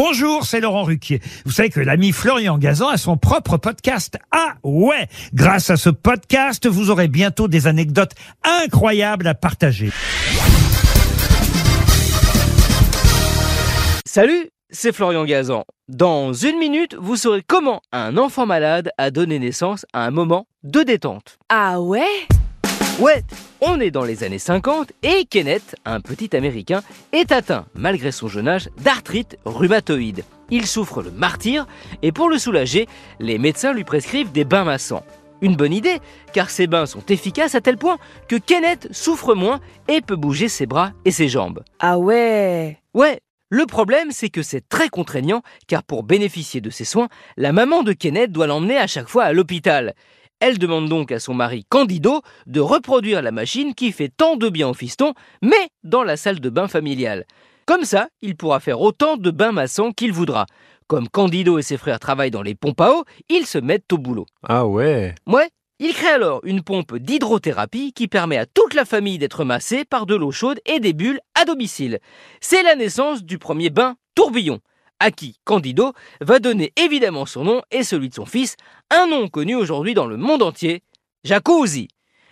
Bonjour, c'est Laurent Ruquier. Vous savez que l'ami Florian Gazan a son propre podcast. Ah ouais Grâce à ce podcast, vous aurez bientôt des anecdotes incroyables à partager. Salut, c'est Florian Gazan. Dans une minute, vous saurez comment un enfant malade a donné naissance à un moment de détente. Ah ouais? Ouais, on est dans les années 50 et Kenneth, un petit Américain, est atteint, malgré son jeune âge, d'arthrite rhumatoïde. Il souffre le martyr et pour le soulager, les médecins lui prescrivent des bains massants. Une bonne idée, car ces bains sont efficaces à tel point que Kenneth souffre moins et peut bouger ses bras et ses jambes. Ah ouais Ouais, le problème c'est que c'est très contraignant, car pour bénéficier de ces soins, la maman de Kenneth doit l'emmener à chaque fois à l'hôpital. Elle demande donc à son mari Candido de reproduire la machine qui fait tant de bien au fiston, mais dans la salle de bain familiale. Comme ça, il pourra faire autant de bains maçons qu'il voudra. Comme Candido et ses frères travaillent dans les pompes à eau, ils se mettent au boulot. Ah ouais Ouais, il crée alors une pompe d'hydrothérapie qui permet à toute la famille d'être massée par de l'eau chaude et des bulles à domicile. C'est la naissance du premier bain tourbillon à qui Candido va donner évidemment son nom et celui de son fils, un nom connu aujourd'hui dans le monde entier, Jacuzzi.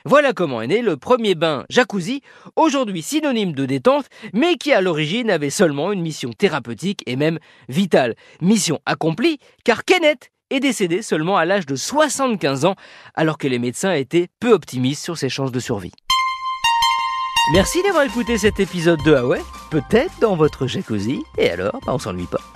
Voilà comment est né le premier bain jacuzzi, aujourd'hui synonyme de détente, mais qui à l'origine avait seulement une mission thérapeutique et même vitale. Mission accomplie, car Kenneth est décédé seulement à l'âge de 75 ans, alors que les médecins étaient peu optimistes sur ses chances de survie. Merci d'avoir écouté cet épisode de Huawei, peut-être dans votre jacuzzi, et alors, bah, on s'ennuie pas.